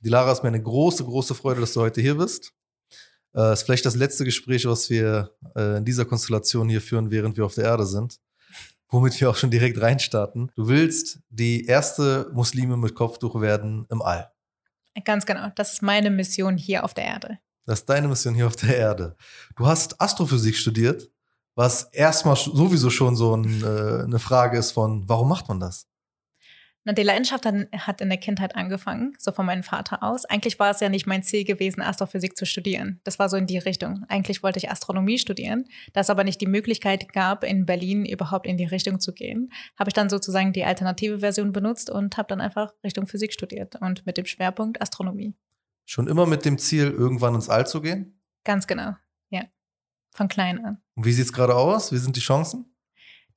Die Lara ist mir eine große, große Freude, dass du heute hier bist. Äh, ist vielleicht das letzte Gespräch, was wir äh, in dieser Konstellation hier führen, während wir auf der Erde sind. Womit wir auch schon direkt reinstarten. Du willst die erste Muslime mit Kopftuch werden im All. Ganz genau. Das ist meine Mission hier auf der Erde. Das ist deine Mission hier auf der Erde. Du hast Astrophysik studiert, was erstmal sowieso schon so ein, äh, eine Frage ist von, warum macht man das? Na, die Leidenschaft hat in der Kindheit angefangen, so von meinem Vater aus. Eigentlich war es ja nicht mein Ziel gewesen, Astrophysik zu studieren. Das war so in die Richtung. Eigentlich wollte ich Astronomie studieren. Da es aber nicht die Möglichkeit gab, in Berlin überhaupt in die Richtung zu gehen, habe ich dann sozusagen die alternative Version benutzt und habe dann einfach Richtung Physik studiert und mit dem Schwerpunkt Astronomie. Schon immer mit dem Ziel, irgendwann ins All zu gehen? Ganz genau, ja. Von klein an. Und wie sieht es gerade aus? Wie sind die Chancen?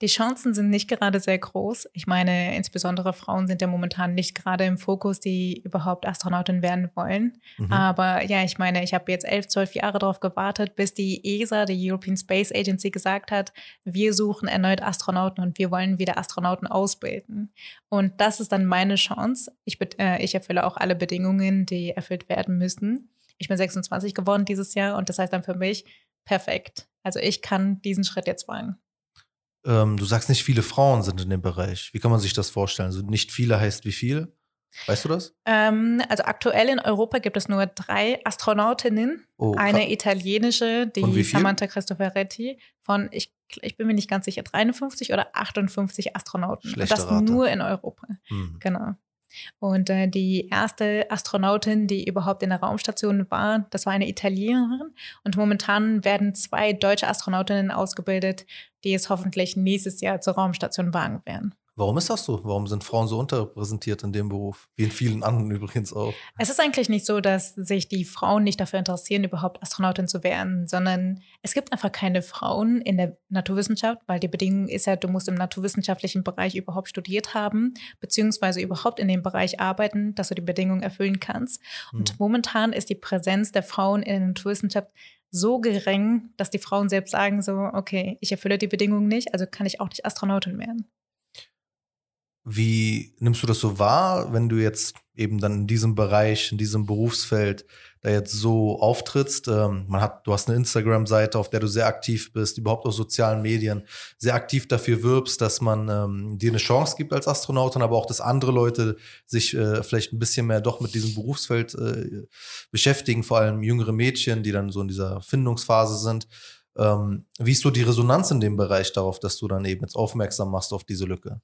Die Chancen sind nicht gerade sehr groß. Ich meine, insbesondere Frauen sind ja momentan nicht gerade im Fokus, die überhaupt Astronautin werden wollen. Mhm. Aber ja, ich meine, ich habe jetzt elf, zwölf Jahre darauf gewartet, bis die ESA, die European Space Agency, gesagt hat, wir suchen erneut Astronauten und wir wollen wieder Astronauten ausbilden. Und das ist dann meine Chance. Ich, äh, ich erfülle auch alle Bedingungen, die erfüllt werden müssen. Ich bin 26 geworden dieses Jahr und das heißt dann für mich perfekt. Also ich kann diesen Schritt jetzt wagen. Ähm, du sagst nicht viele Frauen sind in dem Bereich. Wie kann man sich das vorstellen? Also nicht viele heißt wie viel? Weißt du das? Ähm, also aktuell in Europa gibt es nur drei Astronautinnen. Oh, eine italienische, die Samantha Cristoforetti, von, ich, ich bin mir nicht ganz sicher, 53 oder 58 Astronauten. Schlechte Und das Rate. nur in Europa. Hm. Genau. Und äh, die erste Astronautin, die überhaupt in der Raumstation war, das war eine Italienerin. Und momentan werden zwei deutsche Astronautinnen ausgebildet, die es hoffentlich nächstes Jahr zur Raumstation wagen werden. Warum ist das so? Warum sind Frauen so unterrepräsentiert in dem Beruf? Wie in vielen anderen übrigens auch. Es ist eigentlich nicht so, dass sich die Frauen nicht dafür interessieren, überhaupt Astronautin zu werden, sondern es gibt einfach keine Frauen in der Naturwissenschaft, weil die Bedingung ist ja, du musst im naturwissenschaftlichen Bereich überhaupt studiert haben, beziehungsweise überhaupt in dem Bereich arbeiten, dass du die Bedingungen erfüllen kannst. Und hm. momentan ist die Präsenz der Frauen in der Naturwissenschaft so gering, dass die Frauen selbst sagen so, okay, ich erfülle die Bedingungen nicht, also kann ich auch nicht Astronautin werden. Wie nimmst du das so wahr, wenn du jetzt eben dann in diesem Bereich, in diesem Berufsfeld da jetzt so auftrittst? Ähm, man hat, du hast eine Instagram-Seite, auf der du sehr aktiv bist, überhaupt auf sozialen Medien, sehr aktiv dafür wirbst, dass man ähm, dir eine Chance gibt als Astronautin, aber auch, dass andere Leute sich äh, vielleicht ein bisschen mehr doch mit diesem Berufsfeld äh, beschäftigen, vor allem jüngere Mädchen, die dann so in dieser Findungsphase sind. Ähm, wie ist so die Resonanz in dem Bereich darauf, dass du dann eben jetzt aufmerksam machst auf diese Lücke?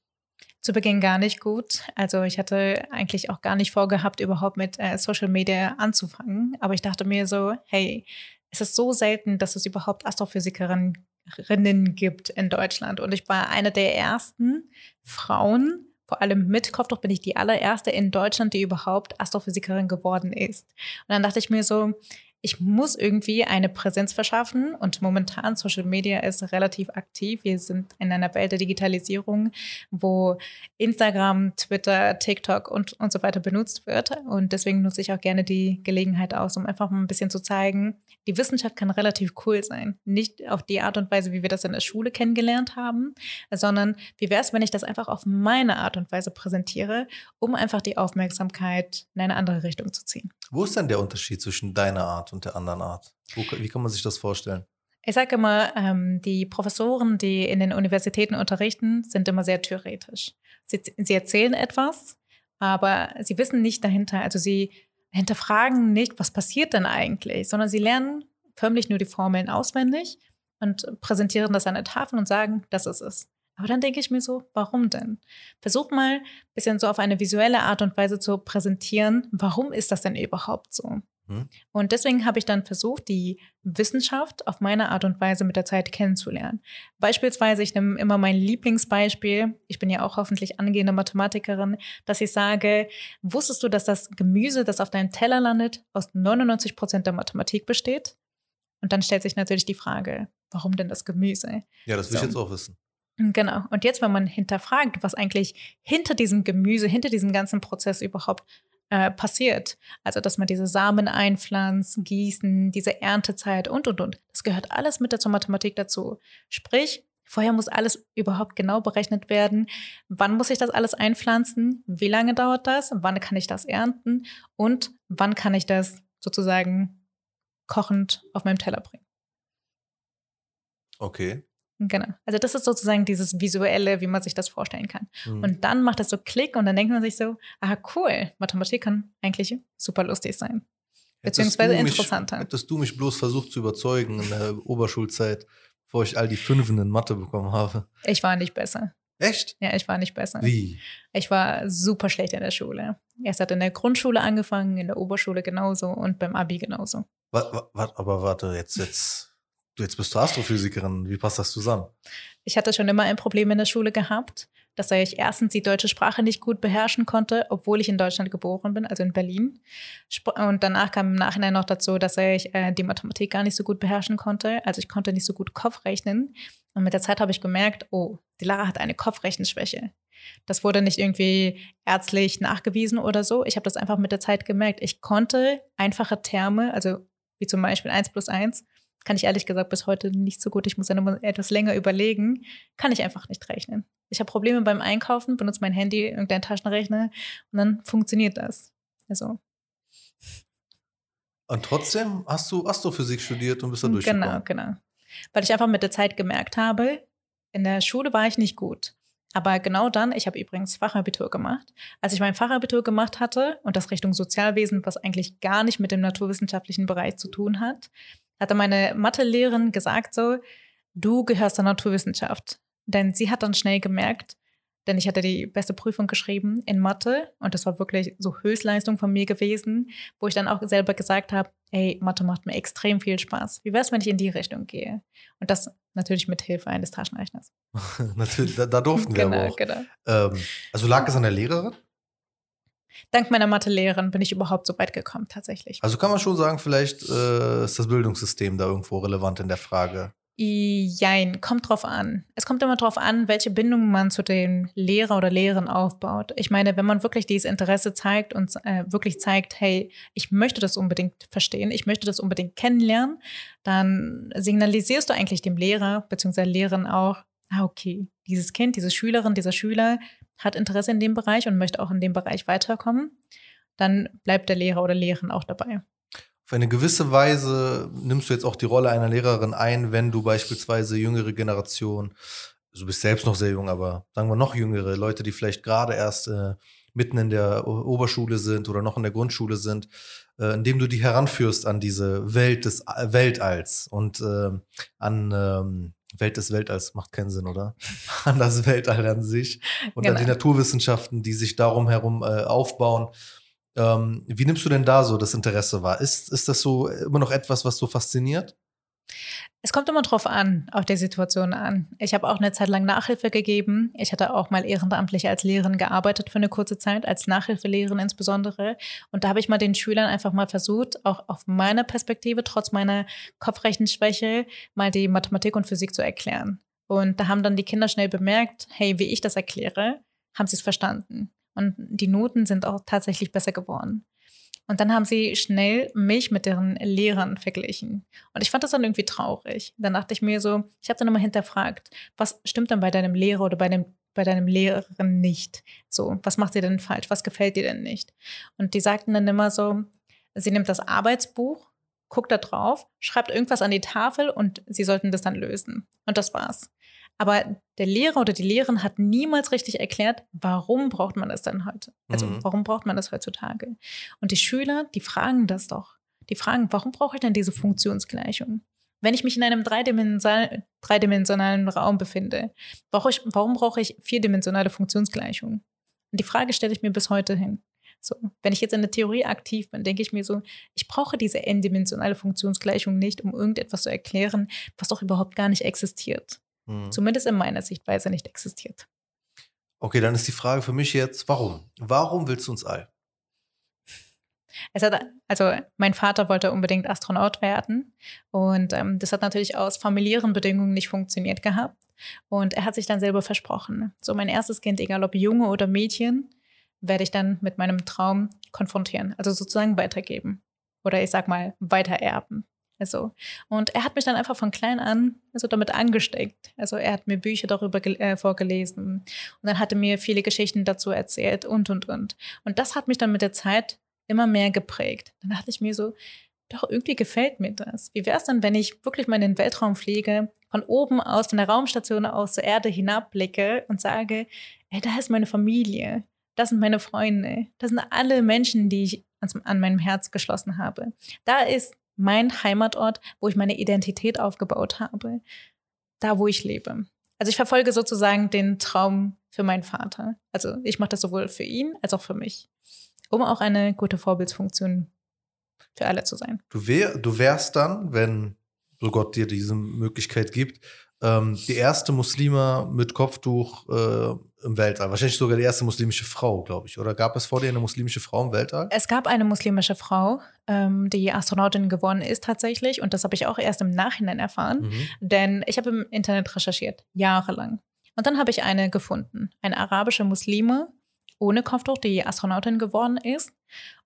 Zu Beginn gar nicht gut. Also ich hatte eigentlich auch gar nicht vorgehabt, überhaupt mit äh, Social Media anzufangen. Aber ich dachte mir so, hey, es ist so selten, dass es überhaupt Astrophysikerinnen gibt in Deutschland. Und ich war eine der ersten Frauen, vor allem mit Kopftuch bin ich die allererste in Deutschland, die überhaupt Astrophysikerin geworden ist. Und dann dachte ich mir so, ich muss irgendwie eine Präsenz verschaffen und momentan Social Media ist relativ aktiv. Wir sind in einer Welt der Digitalisierung, wo Instagram, Twitter, TikTok und, und so weiter benutzt wird. Und deswegen nutze ich auch gerne die Gelegenheit aus, um einfach mal ein bisschen zu zeigen, die Wissenschaft kann relativ cool sein. Nicht auf die Art und Weise, wie wir das in der Schule kennengelernt haben, sondern wie wäre es, wenn ich das einfach auf meine Art und Weise präsentiere, um einfach die Aufmerksamkeit in eine andere Richtung zu ziehen. Wo ist denn der Unterschied zwischen deiner Art und der anderen Art? Wie kann man sich das vorstellen? Ich sage immer, ähm, die Professoren, die in den Universitäten unterrichten, sind immer sehr theoretisch. Sie, sie erzählen etwas, aber sie wissen nicht dahinter, also sie hinterfragen nicht, was passiert denn eigentlich, sondern sie lernen förmlich nur die Formeln auswendig und präsentieren das an der Tafel und sagen, das ist es. Aber dann denke ich mir so, warum denn? Versuch mal ein bisschen so auf eine visuelle Art und Weise zu präsentieren, warum ist das denn überhaupt so? Hm. Und deswegen habe ich dann versucht, die Wissenschaft auf meine Art und Weise mit der Zeit kennenzulernen. Beispielsweise, ich nehme immer mein Lieblingsbeispiel, ich bin ja auch hoffentlich angehende Mathematikerin, dass ich sage, wusstest du, dass das Gemüse, das auf deinem Teller landet, aus 99 Prozent der Mathematik besteht? Und dann stellt sich natürlich die Frage, warum denn das Gemüse? Ja, das will so. ich jetzt auch wissen. Genau. Und jetzt, wenn man hinterfragt, was eigentlich hinter diesem Gemüse, hinter diesem ganzen Prozess überhaupt äh, passiert, also dass man diese Samen einpflanzt, gießen, diese Erntezeit und, und, und, das gehört alles mit zur Mathematik dazu. Sprich, Vorher muss alles überhaupt genau berechnet werden. Wann muss ich das alles einpflanzen? Wie lange dauert das? Wann kann ich das ernten? Und wann kann ich das sozusagen kochend auf meinem Teller bringen? Okay. Genau. Also das ist sozusagen dieses visuelle, wie man sich das vorstellen kann. Mhm. Und dann macht das so Klick und dann denkt man sich so, ah cool, Mathematik kann eigentlich super lustig sein. Beziehungsweise Hättest du mich- interessanter. Hättest du mich bloß versucht zu überzeugen in der Oberschulzeit, bevor ich all die Fünfen in Mathe bekommen habe. Ich war nicht besser. Echt? Ja, ich war nicht besser. Wie? Ich war super schlecht in der Schule. Erst hat in der Grundschule angefangen, in der Oberschule genauso und beim Abi genauso. Wa- wa- wa- aber warte, jetzt, jetzt, jetzt bist du Astrophysikerin. Wie passt das zusammen? Ich hatte schon immer ein Problem in der Schule gehabt, dass ich erstens die deutsche Sprache nicht gut beherrschen konnte, obwohl ich in Deutschland geboren bin, also in Berlin. Und danach kam im Nachhinein noch dazu, dass ich äh, die Mathematik gar nicht so gut beherrschen konnte. Also ich konnte nicht so gut Kopf rechnen. Und mit der Zeit habe ich gemerkt, oh, die Lara hat eine Kopfrechenschwäche. Das wurde nicht irgendwie ärztlich nachgewiesen oder so. Ich habe das einfach mit der Zeit gemerkt. Ich konnte einfache Terme, also wie zum Beispiel 1 plus 1, kann ich ehrlich gesagt bis heute nicht so gut. Ich muss dann immer etwas länger überlegen. Kann ich einfach nicht rechnen. Ich habe Probleme beim Einkaufen, benutze mein Handy, irgendeinen Taschenrechner und dann funktioniert das. Also, Und trotzdem hast du Astrophysik studiert und bist da genau, durchgekommen. genau. Weil ich einfach mit der Zeit gemerkt habe, in der Schule war ich nicht gut. Aber genau dann, ich habe übrigens Fachabitur gemacht. Als ich mein Fachabitur gemacht hatte und das Richtung Sozialwesen, was eigentlich gar nicht mit dem naturwissenschaftlichen Bereich zu tun hat, hatte meine Mathelehrerin gesagt so, du gehörst zur Naturwissenschaft. Denn sie hat dann schnell gemerkt, denn ich hatte die beste Prüfung geschrieben in Mathe und das war wirklich so Höchstleistung von mir gewesen, wo ich dann auch selber gesagt habe, ey, Mathe macht mir extrem viel Spaß. Wie wäre es, wenn ich in die Richtung gehe? Und das natürlich mit Hilfe eines Taschenrechners. Natürlich, da, da durften wir aber Genau, auch. genau. Ähm, also lag es an der Lehrerin? Dank meiner Mathelehrerin bin ich überhaupt so weit gekommen, tatsächlich. Also kann man schon sagen, vielleicht äh, ist das Bildungssystem da irgendwo relevant in der Frage. Jein, kommt drauf an. Es kommt immer drauf an, welche Bindung man zu dem Lehrer oder Lehrerin aufbaut. Ich meine, wenn man wirklich dieses Interesse zeigt und äh, wirklich zeigt, hey, ich möchte das unbedingt verstehen, ich möchte das unbedingt kennenlernen, dann signalisierst du eigentlich dem Lehrer bzw. Lehrerin auch, ah, okay, dieses Kind, diese Schülerin, dieser Schüler hat Interesse in dem Bereich und möchte auch in dem Bereich weiterkommen. Dann bleibt der Lehrer oder Lehrerin auch dabei. Auf eine gewisse Weise nimmst du jetzt auch die Rolle einer Lehrerin ein, wenn du beispielsweise jüngere Generation, also du bist selbst noch sehr jung, aber sagen wir noch jüngere, Leute, die vielleicht gerade erst äh, mitten in der Oberschule sind oder noch in der Grundschule sind, äh, indem du die heranführst an diese Welt des A- Weltalls und ähm, an ähm, Welt des Weltalls macht keinen Sinn, oder? an das Weltall an sich und an die Genau. Naturwissenschaften, die sich darum herum äh, aufbauen. Ähm, wie nimmst du denn da so das Interesse wahr? Ist, ist das so immer noch etwas, was so fasziniert? Es kommt immer drauf an, auf die Situation an. Ich habe auch eine Zeit lang Nachhilfe gegeben. Ich hatte auch mal ehrenamtlich als Lehrerin gearbeitet für eine kurze Zeit, als Nachhilfelehrerin insbesondere. Und da habe ich mal den Schülern einfach mal versucht, auch auf meiner Perspektive, trotz meiner Kopfrechenschwäche, mal die Mathematik und Physik zu erklären. Und da haben dann die Kinder schnell bemerkt, hey, wie ich das erkläre, haben sie es verstanden. Und die Noten sind auch tatsächlich besser geworden. Und dann haben sie schnell mich mit deren Lehrern verglichen. Und ich fand das dann irgendwie traurig. Dann dachte ich mir so, ich habe dann immer hinterfragt, was stimmt denn bei deinem Lehrer oder bei, dem, bei deinem Lehrerin nicht? So, was macht ihr denn falsch? Was gefällt dir denn nicht? Und die sagten dann immer so, sie nimmt das Arbeitsbuch, guckt da drauf, schreibt irgendwas an die Tafel und sie sollten das dann lösen. Und das war's. Aber der Lehrer oder die Lehrerin hat niemals richtig erklärt, warum braucht man das denn heute? Also Mhm. warum braucht man das heutzutage? Und die Schüler, die fragen das doch. Die fragen, warum brauche ich denn diese Funktionsgleichung? Wenn ich mich in einem dreidimensional, dreidimensionalen Raum befinde, brauche ich, warum brauche ich vierdimensionale Funktionsgleichung? Und die Frage stelle ich mir bis heute hin. So, wenn ich jetzt in der Theorie aktiv bin, denke ich mir so, ich brauche diese n-dimensionale Funktionsgleichung nicht, um irgendetwas zu erklären, was doch überhaupt gar nicht existiert. Hm. Zumindest in meiner Sichtweise nicht existiert. Okay, dann ist die Frage für mich jetzt, warum? Warum willst du uns all? Hat, also mein Vater wollte unbedingt Astronaut werden und ähm, das hat natürlich aus familiären Bedingungen nicht funktioniert gehabt und er hat sich dann selber versprochen, so mein erstes Kind, egal ob Junge oder Mädchen, werde ich dann mit meinem Traum konfrontieren, also sozusagen weitergeben oder ich sag mal weitererben. Also, und er hat mich dann einfach von klein an also damit angesteckt. Also er hat mir Bücher darüber äh, vorgelesen und dann hat er mir viele Geschichten dazu erzählt und, und, und. Und das hat mich dann mit der Zeit immer mehr geprägt. Dann dachte ich mir so, doch irgendwie gefällt mir das. Wie wäre es dann, wenn ich wirklich mal in den Weltraum fliege, von oben aus, von der Raumstation aus zur Erde hinabblicke und sage, ey, da ist meine Familie, das sind meine Freunde, das sind alle Menschen, die ich an meinem Herz geschlossen habe. Da ist mein Heimatort, wo ich meine Identität aufgebaut habe, da, wo ich lebe. Also ich verfolge sozusagen den Traum für meinen Vater. Also ich mache das sowohl für ihn als auch für mich, um auch eine gute Vorbildsfunktion für alle zu sein. Du, wär, du wärst dann, wenn so Gott dir diese Möglichkeit gibt, ähm, die erste Muslima mit Kopftuch äh, im Weltall. Wahrscheinlich sogar die erste muslimische Frau, glaube ich. Oder gab es vor dir eine muslimische Frau im Weltall? Es gab eine muslimische Frau, ähm, die Astronautin geworden ist tatsächlich. Und das habe ich auch erst im Nachhinein erfahren. Mhm. Denn ich habe im Internet recherchiert, jahrelang. Und dann habe ich eine gefunden. Eine arabische Muslime ohne Kopftuch, die Astronautin geworden ist.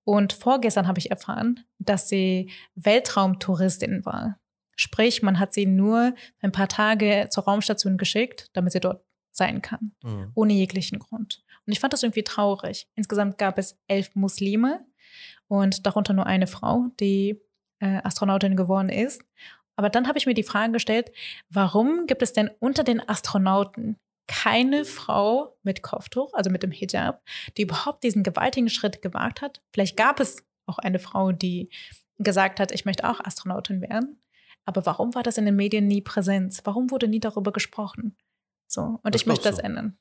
Und vorgestern habe ich erfahren, dass sie Weltraumtouristin war. Sprich, man hat sie nur ein paar Tage zur Raumstation geschickt, damit sie dort sein kann, mhm. ohne jeglichen Grund. Und ich fand das irgendwie traurig. Insgesamt gab es elf Muslime und darunter nur eine Frau, die äh, Astronautin geworden ist. Aber dann habe ich mir die Frage gestellt, warum gibt es denn unter den Astronauten keine Frau mit Kopftuch, also mit dem Hijab, die überhaupt diesen gewaltigen Schritt gewagt hat? Vielleicht gab es auch eine Frau, die gesagt hat, ich möchte auch Astronautin werden. Aber warum war das in den Medien nie Präsenz? Warum wurde nie darüber gesprochen? So, und Was ich möchte das du? ändern.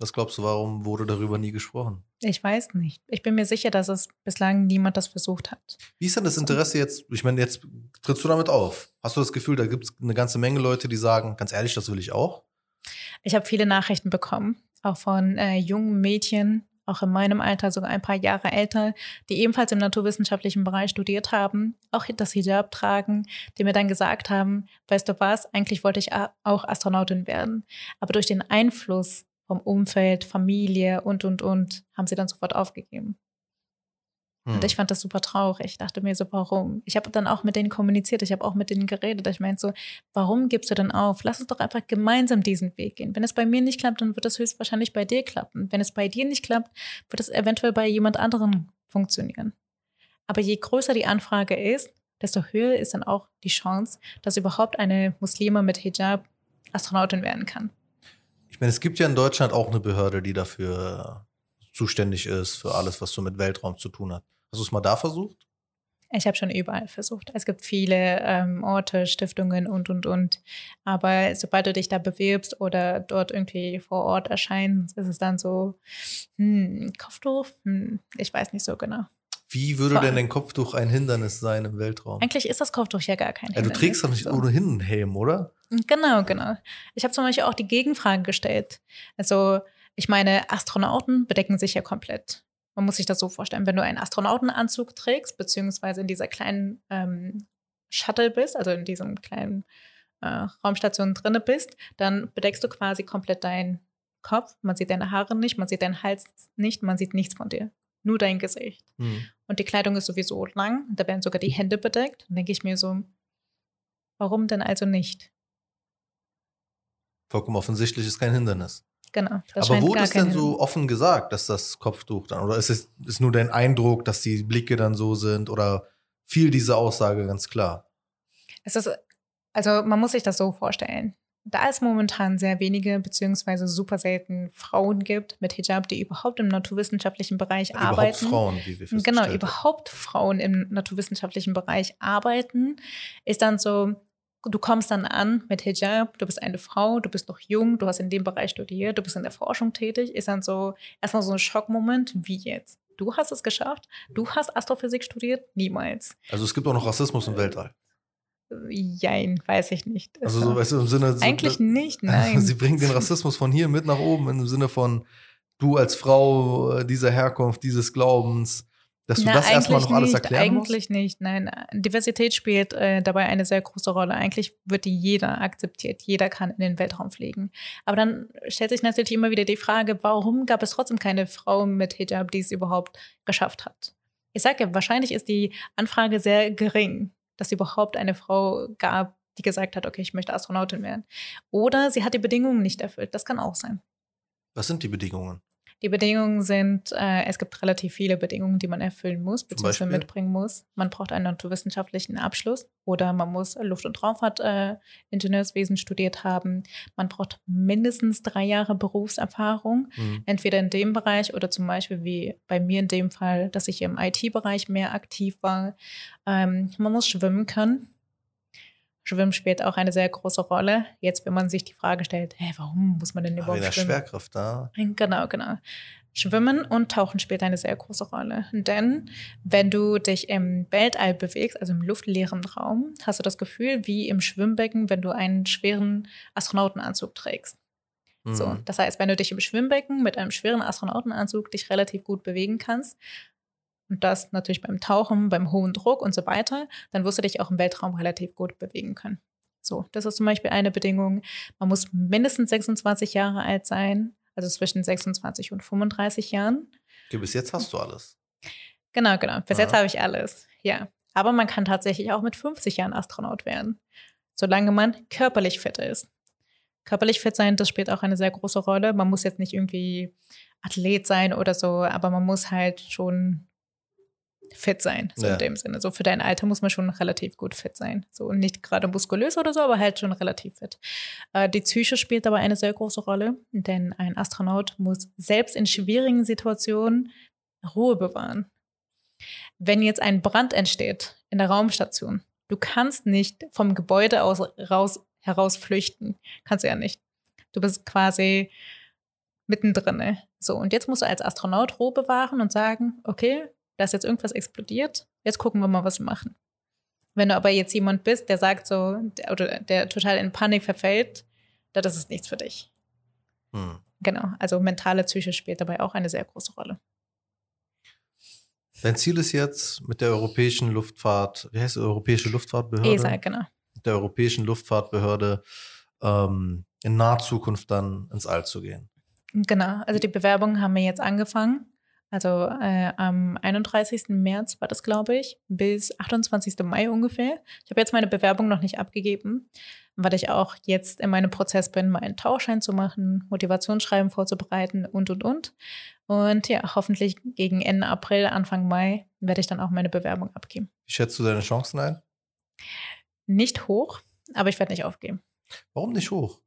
Was glaubst du, warum wurde darüber nie gesprochen? Ich weiß nicht. Ich bin mir sicher, dass es bislang niemand das versucht hat. Wie ist denn das Interesse jetzt? Ich meine, jetzt trittst du damit auf. Hast du das Gefühl, da gibt es eine ganze Menge Leute, die sagen, ganz ehrlich, das will ich auch? Ich habe viele Nachrichten bekommen, auch von äh, jungen Mädchen, auch in meinem Alter, sogar ein paar Jahre älter, die ebenfalls im naturwissenschaftlichen Bereich studiert haben, auch das Hijab tragen, die mir dann gesagt haben, weißt du was, eigentlich wollte ich auch Astronautin werden. Aber durch den Einfluss vom Umfeld, Familie und, und, und, haben sie dann sofort aufgegeben. Hm. Und ich fand das super traurig. Ich dachte mir so, warum? Ich habe dann auch mit denen kommuniziert, ich habe auch mit denen geredet. Ich meinte so, warum gibst du denn auf? Lass uns doch einfach gemeinsam diesen Weg gehen. Wenn es bei mir nicht klappt, dann wird es höchstwahrscheinlich bei dir klappen. Wenn es bei dir nicht klappt, wird es eventuell bei jemand anderem funktionieren. Aber je größer die Anfrage ist, desto höher ist dann auch die Chance, dass überhaupt eine Muslime mit Hijab Astronautin werden kann. Ich meine, es gibt ja in Deutschland auch eine Behörde, die dafür zuständig ist, für alles, was so mit Weltraum zu tun hat. Hast du es mal da versucht? Ich habe schon überall versucht. Es gibt viele ähm, Orte, Stiftungen und, und, und. Aber sobald du dich da bewirbst oder dort irgendwie vor Ort erscheinst, ist es dann so, hm, Kopftuch? Hm, ich weiß nicht so genau. Wie würde denn dein Kopftuch ein Hindernis sein im Weltraum? Eigentlich ist das Kopftuch ja gar kein Hindernis. Ja, du trägst doch nicht so. ohnehin einen Helm, oder? Genau, genau. Ich habe zum Beispiel auch die Gegenfrage gestellt. Also, ich meine, Astronauten bedecken sich ja komplett. Man muss sich das so vorstellen, wenn du einen Astronautenanzug trägst, beziehungsweise in dieser kleinen ähm, Shuttle bist, also in diesem kleinen äh, Raumstation drinne bist, dann bedeckst du quasi komplett deinen Kopf. Man sieht deine Haare nicht, man sieht deinen Hals nicht, man sieht nichts von dir. Nur dein Gesicht. Mhm. Und die Kleidung ist sowieso lang, da werden sogar die Hände bedeckt. Dann denke ich mir so, warum denn also nicht? Vollkommen offensichtlich ist kein Hindernis. Genau. Aber wurde es denn so offen gesagt, dass das Kopftuch dann, oder ist es ist nur dein Eindruck, dass die Blicke dann so sind, oder fiel diese Aussage ganz klar? Es ist, also man muss sich das so vorstellen. Da es momentan sehr wenige beziehungsweise super selten Frauen gibt mit Hijab, die überhaupt im naturwissenschaftlichen Bereich ja, arbeiten. Überhaupt Frauen, wie wir Genau, überhaupt Frauen im naturwissenschaftlichen Bereich arbeiten, ist dann so, du kommst dann an mit Hijab, du bist eine Frau, du bist noch jung, du hast in dem Bereich studiert, du bist in der Forschung tätig, ist dann so erstmal so ein Schockmoment, wie jetzt. Du hast es geschafft, du hast Astrophysik studiert, niemals. Also es gibt auch noch Rassismus im Weltall. Jein, weiß ich nicht. Also so, weißt du, im Sinne. Eigentlich so, nicht, nein. Sie bringen den Rassismus von hier mit nach oben im Sinne von du als Frau äh, dieser Herkunft, dieses Glaubens, dass du Na, das erstmal noch alles erklären eigentlich musst? Eigentlich nicht, nein. Diversität spielt äh, dabei eine sehr große Rolle. Eigentlich wird die jeder akzeptiert. Jeder kann in den Weltraum fliegen. Aber dann stellt sich natürlich immer wieder die Frage, warum gab es trotzdem keine Frau mit Hijab, die es überhaupt geschafft hat? Ich sage ja, wahrscheinlich ist die Anfrage sehr gering. dass es überhaupt eine Frau gab, die gesagt hat, okay, ich möchte Astronautin werden. Oder sie hat die Bedingungen nicht erfüllt. Das kann auch sein. Was sind die Bedingungen? Die Bedingungen sind, äh, es gibt relativ viele Bedingungen, die man erfüllen muss, beziehungsweise mitbringen muss. Man braucht einen naturwissenschaftlichen Abschluss oder man muss Luft- und Raumfahrtingenieurswesen äh, studiert haben. Man braucht mindestens drei Jahre Berufserfahrung, mhm. entweder in dem Bereich oder zum Beispiel wie bei mir in dem Fall, dass ich im IT-Bereich mehr aktiv war. Ähm, man muss schwimmen können. Schwimmen spielt auch eine sehr große Rolle. Jetzt, wenn man sich die Frage stellt, hey, warum muss man denn überhaupt der schwimmen? Schwerkraft da. Genau, genau. Schwimmen und Tauchen spielt eine sehr große Rolle. Denn wenn du dich im Weltall bewegst, also im luftleeren Raum, hast du das Gefühl wie im Schwimmbecken, wenn du einen schweren Astronautenanzug trägst. Mhm. So, das heißt, wenn du dich im Schwimmbecken mit einem schweren Astronautenanzug dich relativ gut bewegen kannst, und das natürlich beim Tauchen, beim hohen Druck und so weiter, dann wirst du dich auch im Weltraum relativ gut bewegen können. So, das ist zum Beispiel eine Bedingung. Man muss mindestens 26 Jahre alt sein, also zwischen 26 und 35 Jahren. Okay, bis jetzt hast du alles. Genau, genau. Bis Aha. jetzt habe ich alles. Ja. Aber man kann tatsächlich auch mit 50 Jahren Astronaut werden, solange man körperlich fit ist. Körperlich fit sein, das spielt auch eine sehr große Rolle. Man muss jetzt nicht irgendwie Athlet sein oder so, aber man muss halt schon fit sein, so ja. in dem Sinne. So für dein Alter muss man schon relativ gut fit sein. So nicht gerade muskulös oder so, aber halt schon relativ fit. Äh, die Psyche spielt dabei eine sehr große Rolle, denn ein Astronaut muss selbst in schwierigen Situationen Ruhe bewahren. Wenn jetzt ein Brand entsteht in der Raumstation, du kannst nicht vom Gebäude aus raus, heraus flüchten. Kannst du ja nicht. Du bist quasi mittendrin. So, und jetzt musst du als Astronaut Ruhe bewahren und sagen, okay, dass jetzt irgendwas explodiert, jetzt gucken wir mal, was wir machen. Wenn du aber jetzt jemand bist, der sagt so, der, oder der total in Panik verfällt, das ist nichts für dich. Hm. Genau, also mentale Psyche spielt dabei auch eine sehr große Rolle. Dein Ziel ist jetzt mit der europäischen Luftfahrt, wie heißt die europäische Luftfahrtbehörde? ESA, genau. Mit der europäischen Luftfahrtbehörde ähm, in naher Zukunft dann ins All zu gehen. Genau, also die Bewerbungen haben wir jetzt angefangen. Also äh, am 31. März war das, glaube ich, bis 28. Mai ungefähr. Ich habe jetzt meine Bewerbung noch nicht abgegeben, weil ich auch jetzt in meinem Prozess bin, meinen Tauschschein zu machen, Motivationsschreiben vorzubereiten und, und, und. Und ja, hoffentlich gegen Ende April, Anfang Mai werde ich dann auch meine Bewerbung abgeben. Wie schätzt du deine Chancen ein? Nicht hoch, aber ich werde nicht aufgeben. Warum nicht hoch?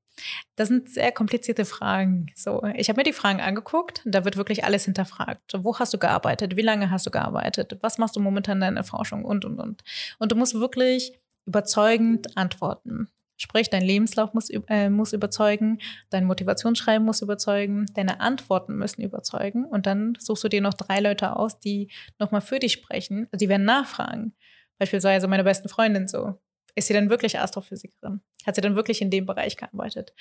Das sind sehr komplizierte Fragen. So, ich habe mir die Fragen angeguckt. Da wird wirklich alles hinterfragt. Wo hast du gearbeitet? Wie lange hast du gearbeitet? Was machst du momentan in deiner Forschung? Und, und, und. Und du musst wirklich überzeugend antworten. Sprich, dein Lebenslauf muss, äh, muss überzeugen, dein Motivationsschreiben muss überzeugen, deine Antworten müssen überzeugen. Und dann suchst du dir noch drei Leute aus, die nochmal für dich sprechen. Also die werden nachfragen. Beispielsweise meine besten Freundin so. Ist sie denn wirklich Astrophysikerin? Hat sie dann wirklich in dem Bereich gearbeitet?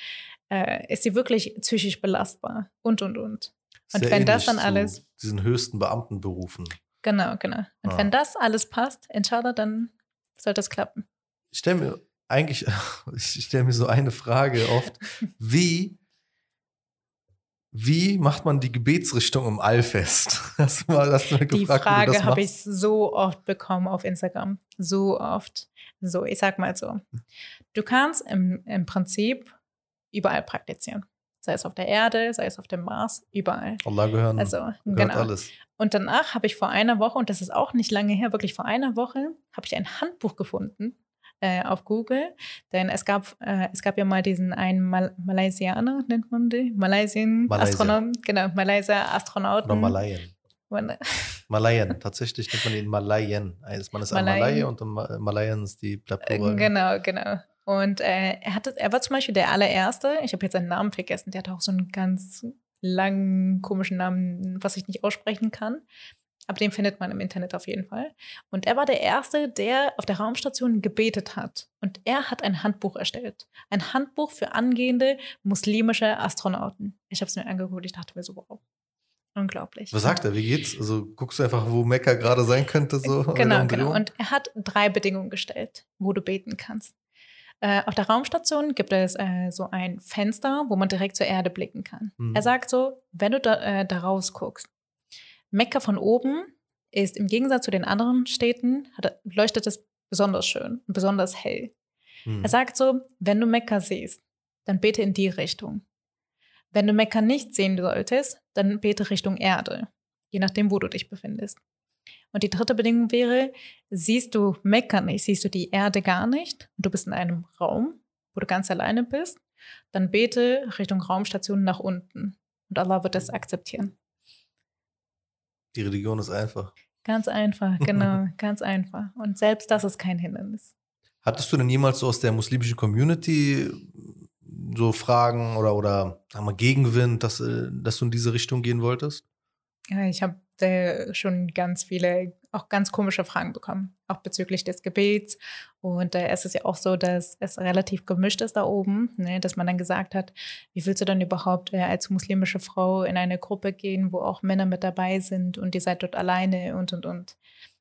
Äh, ist sie wirklich psychisch belastbar? Und, und, und. Und Sehr wenn das dann alles. diesen höchsten Beamtenberufen. Genau, genau. Und ah. wenn das alles passt, inshallah, dann sollte es klappen. Ich stelle mir eigentlich, ich stelle mir so eine Frage oft. Wie wie macht man die Gebetsrichtung im All fest? Mal, hast du mal die gefragt, Frage habe ich so oft bekommen auf Instagram. So oft. So, ich sag mal so. Du kannst im, im Prinzip überall praktizieren. Sei es auf der Erde, sei es auf dem Mars, überall. Allah gehören, also, gehört genau. alles. Und danach habe ich vor einer Woche, und das ist auch nicht lange her, wirklich vor einer Woche, habe ich ein Handbuch gefunden äh, auf Google, denn es gab, äh, es gab ja mal diesen einen Mal Malaysianer, nennt man die, Malaysien Astronauten, genau, Malaysia Astronauten. Oder Malayen. Malayen, tatsächlich nennt man ihn Malayen. Man ist ein Malaye und Malayen ist die Plural. Genau, genau. Und äh, er, hatte, er war zum Beispiel der allererste, ich habe jetzt seinen Namen vergessen, der hat auch so einen ganz langen, komischen Namen, was ich nicht aussprechen kann. Aber den findet man im Internet auf jeden Fall. Und er war der Erste, der auf der Raumstation gebetet hat. Und er hat ein Handbuch erstellt. Ein Handbuch für angehende muslimische Astronauten. Ich habe es mir angeguckt, ich dachte mir so, wow. Unglaublich. Was sagt er? Wie geht's? Also guckst du einfach, wo Mekka gerade sein könnte? So genau, genau. Und er hat drei Bedingungen gestellt, wo du beten kannst. Äh, auf der Raumstation gibt es äh, so ein Fenster, wo man direkt zur Erde blicken kann. Mhm. Er sagt so, wenn du da, äh, da raus guckst, Mekka von oben ist im Gegensatz zu den anderen Städten, hat, leuchtet es besonders schön und besonders hell. Hm. Er sagt so, wenn du Mekka siehst, dann bete in die Richtung. Wenn du Mekka nicht sehen solltest, dann bete Richtung Erde, je nachdem, wo du dich befindest. Und die dritte Bedingung wäre, siehst du Mekka nicht, siehst du die Erde gar nicht und du bist in einem Raum, wo du ganz alleine bist, dann bete Richtung Raumstation nach unten und Allah wird das akzeptieren. Die Religion ist einfach. Ganz einfach, genau, ganz einfach. Und selbst das ist kein Hindernis. Hattest du denn jemals so aus der muslimischen Community so Fragen oder, oder sagen wir, Gegenwind, dass, äh, dass du in diese Richtung gehen wolltest? Ja, ich habe äh, schon ganz viele, auch ganz komische Fragen bekommen, auch bezüglich des Gebets. Und äh, es ist ja auch so, dass es relativ gemischt ist da oben, ne? dass man dann gesagt hat, wie willst du dann überhaupt äh, als muslimische Frau in eine Gruppe gehen, wo auch Männer mit dabei sind und ihr seid dort alleine und, und, und.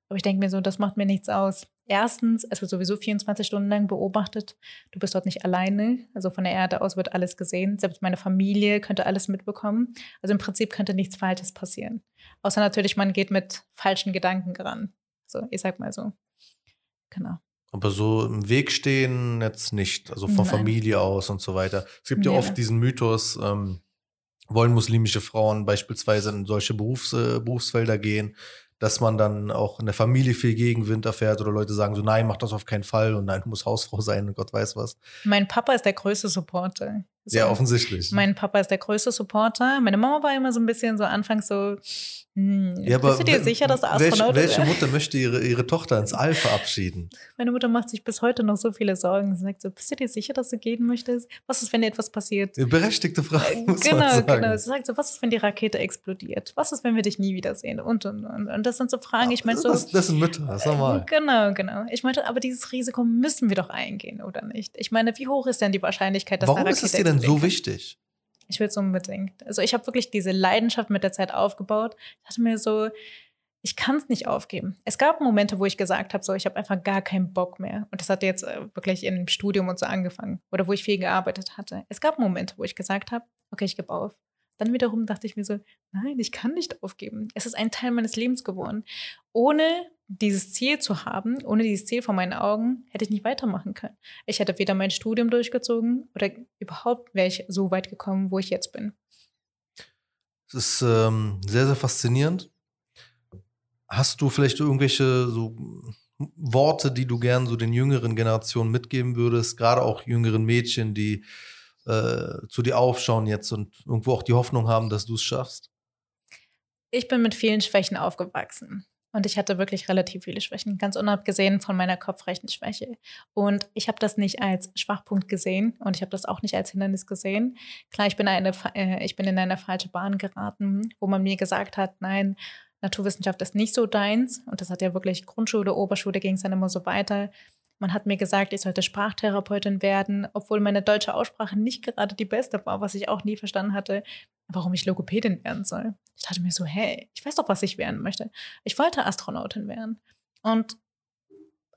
Aber ich denke mir so, das macht mir nichts aus. Erstens, es wird sowieso 24 Stunden lang beobachtet. Du bist dort nicht alleine. Also von der Erde aus wird alles gesehen. Selbst meine Familie könnte alles mitbekommen. Also im Prinzip könnte nichts Falsches passieren. Außer natürlich, man geht mit falschen Gedanken ran. So, ich sag mal so. Genau. Aber so im Weg stehen jetzt nicht, also von Nein. Familie aus und so weiter. Es gibt ja Nee. oft diesen Mythos, ähm, wollen muslimische Frauen beispielsweise in solche Berufs, äh, Berufsfelder gehen, dass man dann auch in der Familie viel Gegenwind erfährt oder Leute sagen so, nein, mach das auf keinen Fall und nein, du musst Hausfrau sein und Gott weiß was. Mein Papa ist der größte Supporter. Sehr offensichtlich. Mein Papa ist der größte Supporter. Meine Mama war immer so ein bisschen so anfangs so, hm, ja, bist du dir sicher, dass du welche, Astronaut welche Mutter möchte ihre, ihre Tochter ins All verabschieden? Meine Mutter macht sich bis heute noch so viele Sorgen. Sie sagt so, bist du dir sicher, dass du gehen möchtest? Was ist, wenn dir etwas passiert? Berechtigte Frage, muss genau, man sagen. genau. Sie sagt so, was ist, wenn die Rakete explodiert? Was ist, wenn wir dich nie wiedersehen? Und, und, und. Und das sind so Fragen, ich meine so. das, das sind Mütter, das ist normal. Genau, genau. Ich meinte, aber dieses Risiko müssen wir doch eingehen, oder nicht? Ich meine, wie hoch ist denn die Wahrscheinlichkeit, dass Warum eine ist Rakete es dir denn so wichtig? Ich will es unbedingt. Also ich habe wirklich diese Leidenschaft mit der Zeit aufgebaut. Ich dachte mir so, ich kann es nicht aufgeben. Es gab Momente, wo ich gesagt habe, so ich habe einfach gar keinen Bock mehr. Und das hat jetzt äh, wirklich im Studium und so angefangen oder wo ich viel gearbeitet hatte. Es gab Momente, wo ich gesagt habe, okay, ich gebe auf. Dann wiederum dachte ich mir so, nein, ich kann nicht aufgeben. Es ist ein Teil meines Lebens geworden. Ohne dieses Ziel zu haben, ohne dieses Ziel vor meinen Augen, hätte ich nicht weitermachen können. Ich hätte weder mein Studium durchgezogen oder überhaupt wäre ich so weit gekommen, wo ich jetzt bin. Es ist ähm, sehr, sehr faszinierend. Hast du vielleicht irgendwelche so Worte, die du gern so den jüngeren Generationen mitgeben würdest, gerade auch jüngeren Mädchen, die äh, zu dir aufschauen jetzt und irgendwo auch die Hoffnung haben, dass du es schaffst? Ich bin mit vielen Schwächen aufgewachsen. Und ich hatte wirklich relativ viele Schwächen, ganz unabgesehen von meiner Kopfrechenschwäche. Und ich habe das nicht als Schwachpunkt gesehen und ich habe das auch nicht als Hindernis gesehen. Klar, ich bin, eine, äh, ich bin in eine falsche Bahn geraten, wo man mir gesagt hat, nein, Naturwissenschaft ist nicht so deins. Und das hat ja wirklich Grundschule, Oberschule ging es dann immer so weiter. Man hat mir gesagt, ich sollte Sprachtherapeutin werden, obwohl meine deutsche Aussprache nicht gerade die beste war, was ich auch nie verstanden hatte, warum ich Logopädin werden soll. Ich dachte mir so, hey, ich weiß doch, was ich werden möchte. Ich wollte Astronautin werden. Und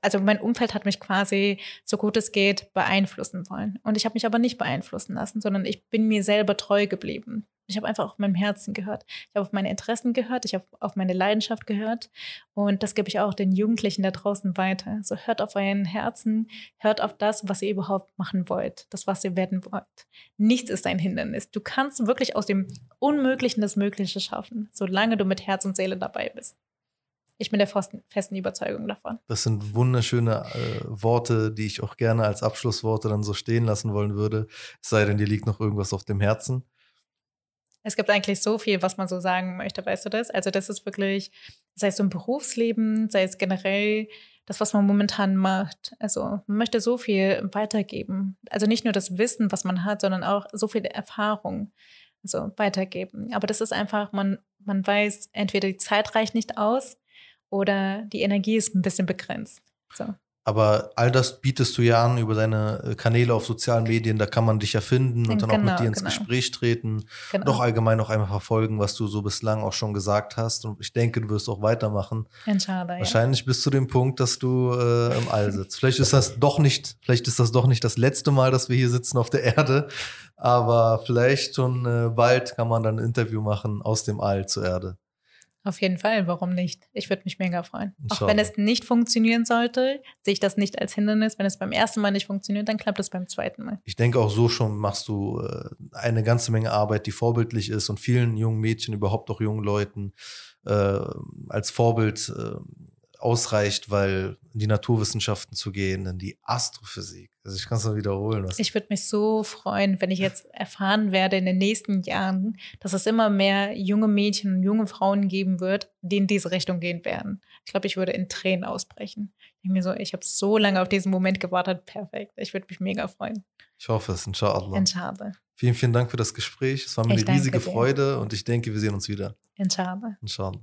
also mein Umfeld hat mich quasi, so gut es geht, beeinflussen wollen. Und ich habe mich aber nicht beeinflussen lassen, sondern ich bin mir selber treu geblieben. Ich habe einfach auf meinem Herzen gehört. Ich habe auf meine Interessen gehört. Ich habe auf meine Leidenschaft gehört. Und das gebe ich auch den Jugendlichen da draußen weiter. So hört auf euren Herzen, hört auf das, was ihr überhaupt machen wollt, das, was ihr werden wollt. Nichts ist ein Hindernis. Du kannst wirklich aus dem Unmöglichen das Mögliche schaffen, solange du mit Herz und Seele dabei bist. Ich bin der festen, Überzeugung davon. Das sind wunderschöne äh, Worte, die ich auch gerne als Abschlussworte dann so stehen lassen wollen würde. Es sei denn, dir liegt noch irgendwas auf dem Herzen. Es gibt eigentlich so viel, was man so sagen möchte, weißt du das? Also das ist wirklich, sei es im Berufsleben, sei es generell das, was man momentan macht. Also man möchte so viel weitergeben. Also nicht nur das Wissen, was man hat, sondern auch so viel Erfahrung also weitergeben. Aber das ist einfach, man, man weiß, entweder die Zeit reicht nicht aus oder die Energie ist ein bisschen begrenzt. So. Aber all das bietest du ja an über deine äh, Kanäle auf sozialen Medien. Da kann man dich ja finden und dann auch Genau, mit dir ins genau. Gespräch treten. Genau. Doch allgemein auch einmal verfolgen, was du so bislang auch schon gesagt hast. Und ich denke, du wirst auch weitermachen. Ja. Wahrscheinlich bis zu dem Punkt, dass du äh, im All sitzt. Vielleicht ist das doch nicht, vielleicht ist das doch nicht das letzte Mal, dass wir hier sitzen auf der Erde. Aber vielleicht schon äh, bald kann man dann ein Interview machen aus dem All zur Erde. Auf jeden Fall, warum nicht? Ich würde mich mega freuen. Auch Inshallah. wenn es nicht funktionieren sollte, sehe ich das nicht als Hindernis. Wenn es beim ersten Mal nicht funktioniert, dann klappt es beim zweiten Mal. Ich denke auch so schon machst du äh, eine ganze Menge Arbeit, die vorbildlich ist und vielen jungen Mädchen, überhaupt auch jungen Leuten äh, als Vorbild äh, ausreicht, weil in die Naturwissenschaften zu gehen, in die Astrophysik. Also ich kann es nur wiederholen. Was Ich würde mich so freuen, wenn ich jetzt erfahren werde in den nächsten Jahren, dass es immer mehr junge Mädchen und junge Frauen geben wird, die in diese Richtung gehen werden. Ich glaube, ich würde in Tränen ausbrechen. Ich mir so, ich habe so lange auf diesen Moment gewartet. Perfekt. Ich würde mich mega freuen. ich hoffe es, inshallah. Inshallah. Vielen, vielen Dank für das Gespräch. Es war mir Ich eine riesige dir. Freude und ich denke, wir sehen uns wieder. Inshallah. Inshallah.